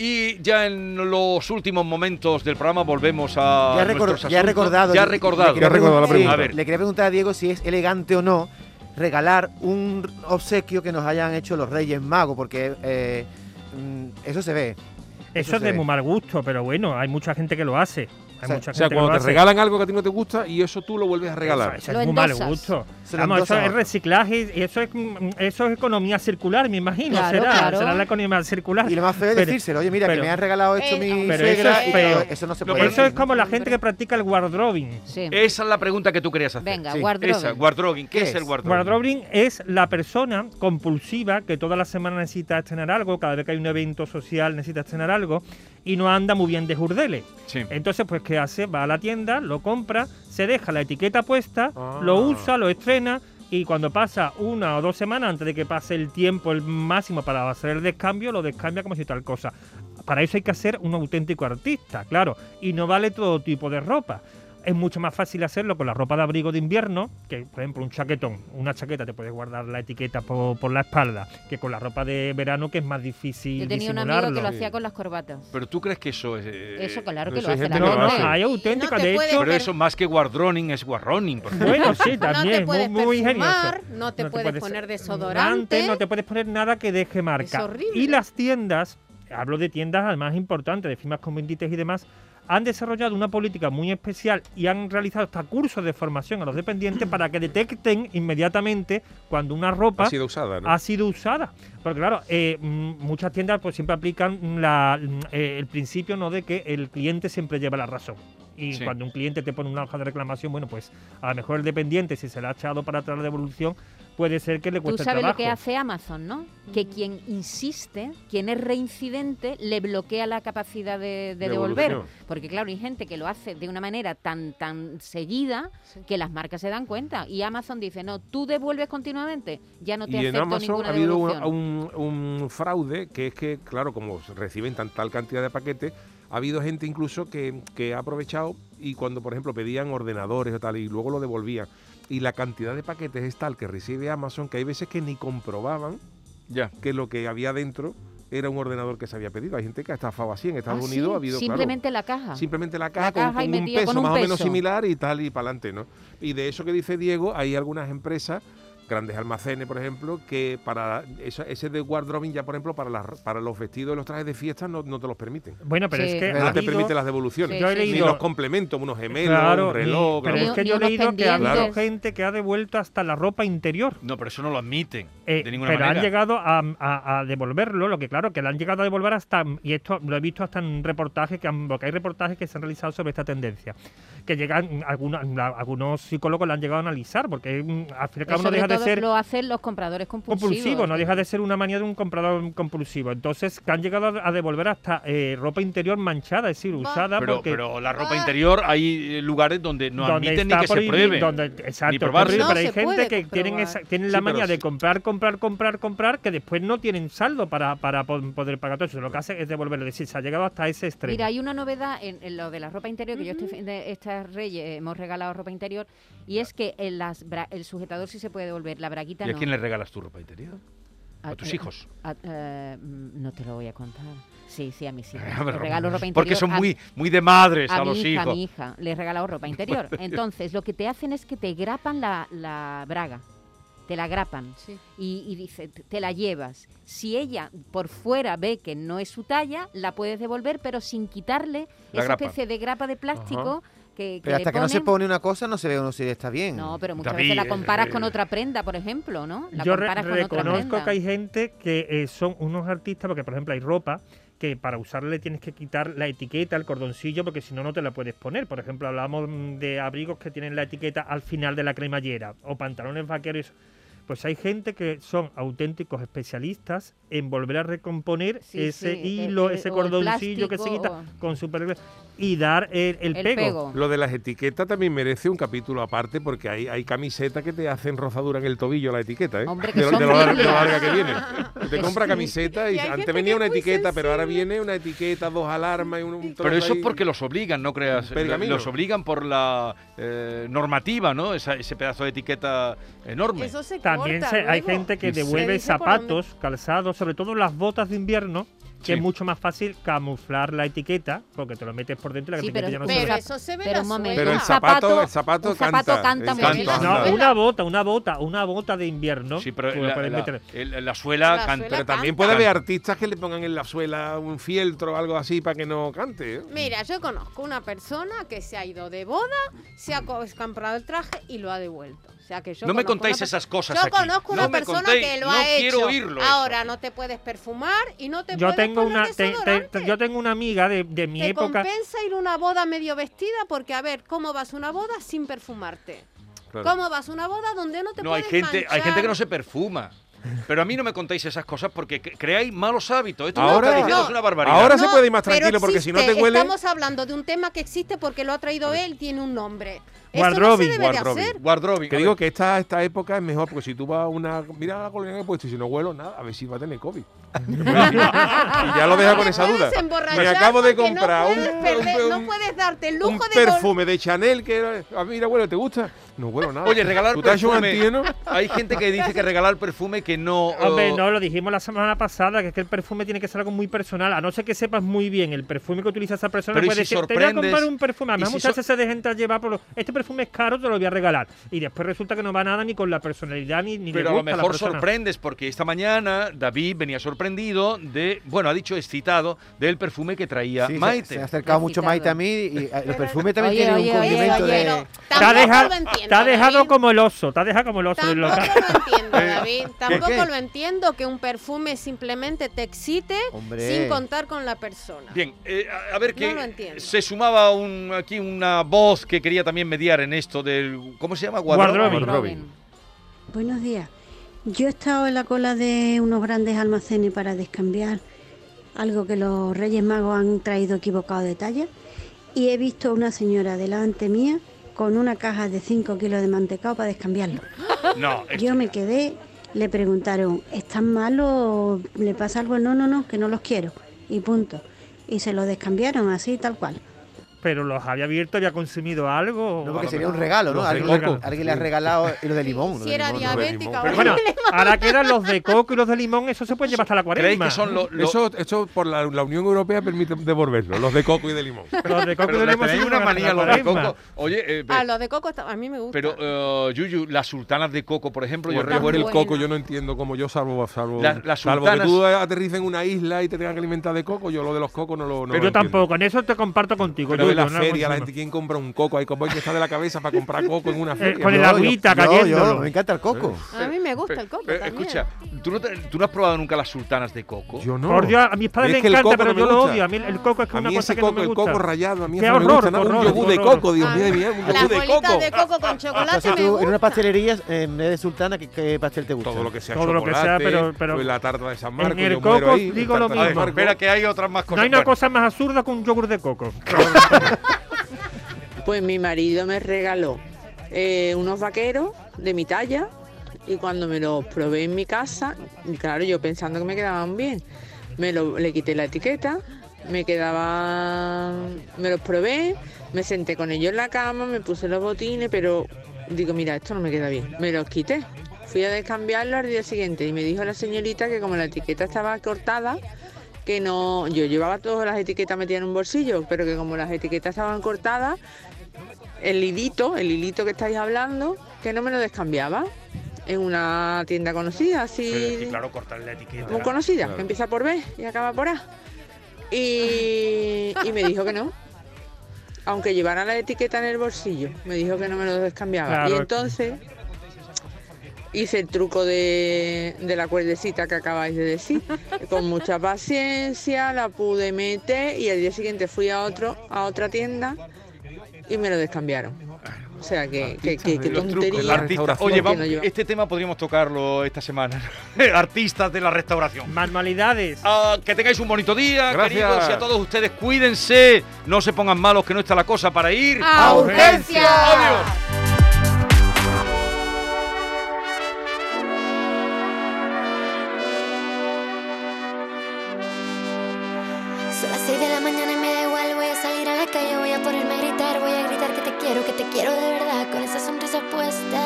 Y ya en los últimos momentos del programa volvemos a. Ya, recor- ya he recordado. Ya he recordado. le recordado la. A ver. Le quería preguntar a Diego si es elegante o no regalar un obsequio que nos hayan hecho los Reyes Magos, porque eh, mm, eso se ve. Eso es de ve. muy mal gusto, pero bueno, hay mucha gente que lo hace. Hay O sea, mucha O sea, gente que cuando te regalan algo que a ti no te gusta y eso tú lo vuelves a regalar. Eso, eso Lo es muy mal gusto. Vamos, eso es reciclaje y eso es, mm, eso es economía circular, me imagino. Claro, será, claro. será la economía circular. Y lo más feo es Pero- decírselo, oye, mira, pero- que me han regalado esto Eh, mi pero eso es feo. eso no se puede que- Eso es como la gente que practica el wardrobing. Sí. Esa es la pregunta que tú querías hacer. Venga, Sí. wardrobe. Esa, wardrobing. ¿Qué, ¿Qué es es? el wardrobing? Wardrobing es la persona compulsiva que toda la semana necesita estrenar algo, cada vez que hay un evento social necesita estrenar algo y no anda muy bien de jurdeles. Sí. Entonces, pues, ¿qué hace? Va a la tienda, lo compra, se deja la etiqueta puesta, Ah. lo usa, lo estrena y cuando pasa una o dos semanas antes de que pase el tiempo el máximo para hacer el descambio, lo descambia como si tal cosa. Para eso hay que ser un auténtico artista, claro, y no vale todo tipo de ropa. Es mucho más fácil hacerlo con la ropa de abrigo de invierno, que por ejemplo un chaquetón, una chaqueta te puedes guardar la etiqueta por, por la espalda, que con la ropa de verano que es más difícil Yo tenía un amigo disimularlo. que lo hacía con las corbatas. Pero tú crees que eso es. eh, Eso, claro que eso lo hace la No, no, hay no te de hecho... Pero per- eso más que wardroning es favor. Bueno, sí, No también, te muy, puedes muy ingenioso. perfumar, no te puedes poner desodorante. no te puedes poner nada que deje marca. horrible. Y las tiendas, hablo de tiendas además importantes, de firmas con bendites y demás, han desarrollado una política muy especial y han realizado hasta cursos de formación a los dependientes para que detecten inmediatamente cuando una ropa Ha sido usada, ¿no? ha sido usada. Porque claro, eh, mm, muchas tiendas pues siempre aplican la, mm, eh, el principio no de que el cliente siempre lleva la razón. Y Sí. cuando un cliente te pone una hoja de reclamación, bueno, pues a lo mejor el dependiente, si se le ha echado para atrás la devolución, puede ser que le Tú cueste sabes lo trabajo. que hace Amazon, ¿no? Que quien insiste, quien es reincidente, le bloquea la capacidad de, de devolver. Porque claro, hay gente que lo hace de una manera tan tan seguida que las marcas se dan cuenta. Y Amazon dice, no, tú devuelves continuamente, ya no te y en acepto Amazon ninguna ha habido un, devolución. un- un fraude que es que, claro, como reciben tan, tal cantidad de paquetes, ha habido gente incluso que, que ha aprovechado y cuando, por ejemplo, pedían ordenadores o tal y luego lo devolvían. Y la cantidad de paquetes es tal que recibe Amazon que hay veces que ni comprobaban Ya. que lo que había dentro era un ordenador que se había pedido. Hay gente que ha estafado así. En Estados Ah, sí, Unidos ha habido, claro, simplemente la caja. simplemente la caja, caja con, un peso con un más o menos peso. similar y tal y para adelante, ¿no? Y de eso que dice Diego, hay algunas empresas, grandes almacenes, por ejemplo, que para eso- ese de wardrobing ya, por ejemplo, para, las, para los vestidos y los trajes de fiesta no, no te los permiten. Bueno, pero Sí. es que No te permiten las devoluciones. Sí, Yo he sí. Ni leído- los complementos, unos gemelos, Claro, un reloj. ni- pero claro. es que Ni yo he leído que ha habido gente que ha devuelto hasta la ropa interior. No, pero eso no lo admiten. Eh, de ninguna pero manera. han llegado a, a- a devolverlo, lo que claro, que lo han llegado a devolver hasta, y esto lo he visto hasta en reportajes, que han- porque hay reportajes que se han realizado sobre esta tendencia, que llegan, algunos, la- algunos psicólogos la han llegado a analizar, porque al fin y al cabo no Sobre deja de ser lo hacen los compradores compulsivos. compulsivo, no deja de ser una manía de un comprador compulsivo. Entonces, que han llegado a devolver hasta eh, ropa interior manchada, es decir, usada Pero, porque... pero la ropa Ah. interior hay eh, lugares donde no donde admiten ni que se pruebe. donde- exacto, ni probarse. pero, No hay gente que tienen, esa, tienen Sí, la manía de comprar, comprar, comprar, comprar, que después no tienen saldo para, para po- poder pagar todo eso. Lo que hace es devolverlo. Es decir, se ha llegado hasta ese extremo. Mira, hay una novedad en, en lo de la ropa interior, que yo este, fin de- estas reyes hemos regalado ropa interior, y es que en las bra- el sujetador sí se puede devolver, la braguita ¿Y a no. quién le regalas tu ropa interior? A- A tus hijos. a- eh, mm, no te lo voy a contar. Sí, sí, a mis hijos. Ah, Les regalo ropa interior. Porque son a- muy, muy de madres a, los hija, hijos. a mi hija, les he regalado ropa interior. Entonces, lo que te hacen es que te grapan la, la braga. Te la grapan. Sí. Y, y dice, te la llevas. Si ella por fuera ve que no es su talla, la puedes devolver, pero sin quitarle La esa grapa. especie de grapa de plástico que, que Pero le hasta que no se pone una cosa no se ve uno si está bien. No, pero muchas David, veces la comparas eh, con otra prenda, por ejemplo, ¿no? La Yo re- comparas con otra reconozco que hay gente que eh, son unos artistas, porque por ejemplo hay ropa que para usarla le tienes que quitar la etiqueta, el cordoncillo, porque si no, no te la puedes poner. Por ejemplo, hablamos mm, de abrigos que tienen la etiqueta al final de la cremallera o pantalones vaqueros. Pues hay gente que son auténticos especialistas en volver a recomponer Sí, ese sí, hilo, ese cordoncillo que se quita o- con super y dar el, el El pego. pego. Lo de las etiquetas también merece un capítulo aparte porque hay, hay camisetas que te hacen rozadura en el tobillo la etiqueta, ¿eh? Hombre, que de, lo- son de lo, lar- de lo Biblia. larga que viene. Te compra sí. camiseta y, Y antes venía una etiqueta, pero ahora viene una etiqueta, dos alarmas y un, un Pero eso ahí. es porque los obligan, no creas. Los obligan por la eh, normativa, ¿no? Esa- ese pedazo de etiqueta enorme. Eso se También corta se- hay gente que devuelve zapatos, calzados, sobre todo las botas de invierno, que es mucho más fácil camuflar la etiqueta, porque te lo metes por dentro y la Sí, etiqueta pero- ya no se Pero ve. eso se ve Pero la. Pero el zapato, el zapato canta. canta el muy bien. canto No, anda. una bota, una bota, una bota de invierno. Sí, pero la la, meter. el- la suela La canta. suela Pero también canta. puede haber artistas que le pongan en la suela un fieltro o algo así para que no cante. ¿eh? Mira, yo conozco una persona que se ha ido de boda, se ha co- comprado el traje y lo ha devuelto. O sea que yo No me contáis esas cosas Yo aquí. conozco No una me persona contéis, que lo no ha quiero hecho. oírlo eso. Ahora no te puedes perfumar y no te Yo puedes tengo poner una, te- te- desodorante. yo tengo una amiga de, de mi te época. compensa ir a una boda medio vestida porque a ver, ¿cómo vas a una boda sin perfumarte? Claro. ¿Cómo vas a una boda donde no te No, hay puedes gente, hay gente que no se perfuma. Pero a mí no me contáis esas cosas porque cre- creáis malos hábitos. Esto Ahora- que está diciendo No. es una barbaridad. Ahora se No, puede ir más tranquilo porque si no te huele. Estamos hablando de un tema que existe porque lo ha traído él, tiene un nombre. Eso no. Que a digo que esta, esta época es mejor porque si tú vas a una. Mira la colonia que he puesto y si no huelo nada, a ver si va a tener COVID. y ya lo deja con esa duda. Me acabo de comprar no un, puedes perder- un- no puedes darte el un lujo de perfume de Chanel que era- a mí, mira, bueno, ¿te gusta? No huelo nada. Oye, regalar ¿Tú te has hecho un perfume. Hay gente que dice que regalar perfume que no. Hombre, eh, no, lo dijimos la semana pasada, que es que el perfume tiene que ser algo muy personal. A no ser que sepas muy bien el perfume que utiliza esa persona, Pero ¿y puedes si decir, te voy a comprar un perfume. ¿Y Además, si muchas so- veces se dejan llevar por este perfume es caro, te lo voy a regalar. Y después resulta que no va nada ni con la personalidad ni, ni Pero a lo gusta a mejor persona. sorprendes porque esta mañana David venía sorprendido de, bueno, ha dicho excitado del perfume que traía Sí, se- Maite. Se, ha acercado mucho. Maite a mí y eh, el perfume también Oye, tiene oye, un oye, condimento oye, de... no. Te ha, dejado, lo entiendo, te ha dejado David. como el oso, te ha dejado como el oso. Tampoco lo entiendo, David. Tampoco qué? lo entiendo que un perfume simplemente te excite Hombre. sin contar con la persona. Bien, eh, a, a ver que No lo entiendo. se sumaba un, aquí una voz que quería también mediar en esto del ¿cómo se llama? Wardrobe. Buenos días. Yo he estado en la cola de unos grandes almacenes para descambiar algo que los Reyes Magos han traído equivocado de talla y he visto a una señora delante mía con una caja de 5 kilos de mantecado para descambiarlo. No, Yo me quedé, le preguntaron, ¿están malos? ¿Le pasa algo? No, no, no, que no los quiero. Y punto. Y se lo descambiaron así, tal cual. Pero los había abierto, había consumido algo. No, porque sería un regalo, ¿no? Los Alguien, coco. alguien le ha regalado lo de limón. Si era diabética o Pero Bueno, ahora quedan los de coco y los de limón, eso se puede llevar hasta la ¿Creéis cuaresma. que son los lo- Eso, eso por la, la Unión Europea permite devolverlo, los de coco y de limón. Los de coco pero y de le limón tenéis una manía la a los de coco? Oye, eh, Ah, los de coco a mí me gusta. pero eh, Yuyu, las sultanas de coco, por ejemplo, yo bueno, el recuerdo coco yo no entiendo cómo yo salvo, salvo, Las- las salvo que tú aterrices en una isla y te tengan que alimentar de coco, yo lo de los cocos no lo no Pero lo yo entiendo. tampoco, en eso te comparto contigo. Pero de Yuyu, la feria, la gente, ¿quién compra un coco? Hay como hay que estar de la cabeza para comprar coco en una feria. con el agüita yo, me encanta el coco. a mí me gusta el coco escucha, ¿tú no, te- tú no has probado nunca las sultanas de coco? Yo no. Por Dios, a mis padres el encanta, pero no me yo lo odio. A mí el coco es que A una mí cosa ese que no coco, me el gusta. coco rallado, a mí no me horror, gusta. nada, un yogur de coco, Dios mío, un Las yogur de bolitas coco. de coco con chocolate me en una pastelería, en vez de sultana, ¿qué, pastel te gusta? Todo lo que sea Todo lo que sea, chocolate, pero- pero- pues la tarta de San En Marcos, el yo muero coco digo lo mismo. Espera, que hay otras más cosas. No hay una cosa más absurda que un yogur de coco. Pues mi marido me regaló eh, unos vaqueros de mi talla y cuando me los probé en mi casa, claro, yo pensando que me quedaban bien, me lo, le quité la etiqueta, me quedaban, me los probé, me senté con ellos en la cama, me puse los botines, pero digo, mira, esto no me queda bien, me los quité. Fui a descambiarlo al día siguiente y me dijo la señorita que como la etiqueta estaba cortada, que no, yo llevaba todas las etiquetas metidas en un bolsillo, pero que como las etiquetas estaban cortadas, el hilito, el hilito que estáis hablando, que no me lo descambiaba en una tienda conocida, así claro, cortar la etiqueta. muy conocida, Claro. que empieza por B y acaba por A. Y, y me dijo que no. Aunque llevara la etiqueta en el bolsillo, me dijo que no me lo descambiaba. Claro. Y entonces hice el truco de, de la cuerdecita que acabáis de decir. Con mucha paciencia la pude meter y al día siguiente fui a otro, a otra tienda y me lo descambiaron. O sea que, que, que- que Los trucos, tontería. Oye, vamos, este tema podríamos tocarlo esta semana. Artistas de la restauración. Manualidades. Ah, que tengáis un bonito día, Gracias. queridos, y a todos ustedes cuídense, no se pongan malos, que no está la cosa para ir. ¡A urgencia! ¡Adiós! Quiero, que te quiero de verdad, con esa sonrisa puesta.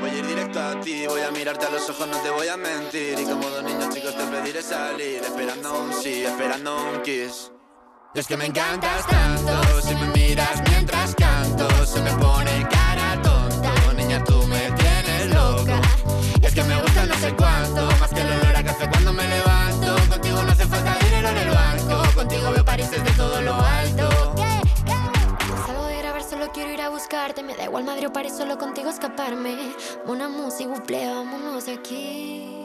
Voy ir directo a ti. Voy a mirarte a los ojos, no te voy a mentir. Y como dos niños chicos te pediré salir. Esperando un sí, esperando un kiss. Es que me encantas tanto, si me miras mientras canto, se me pone Madrid o solo contigo escaparme. Una música, buple, vámonos aquí.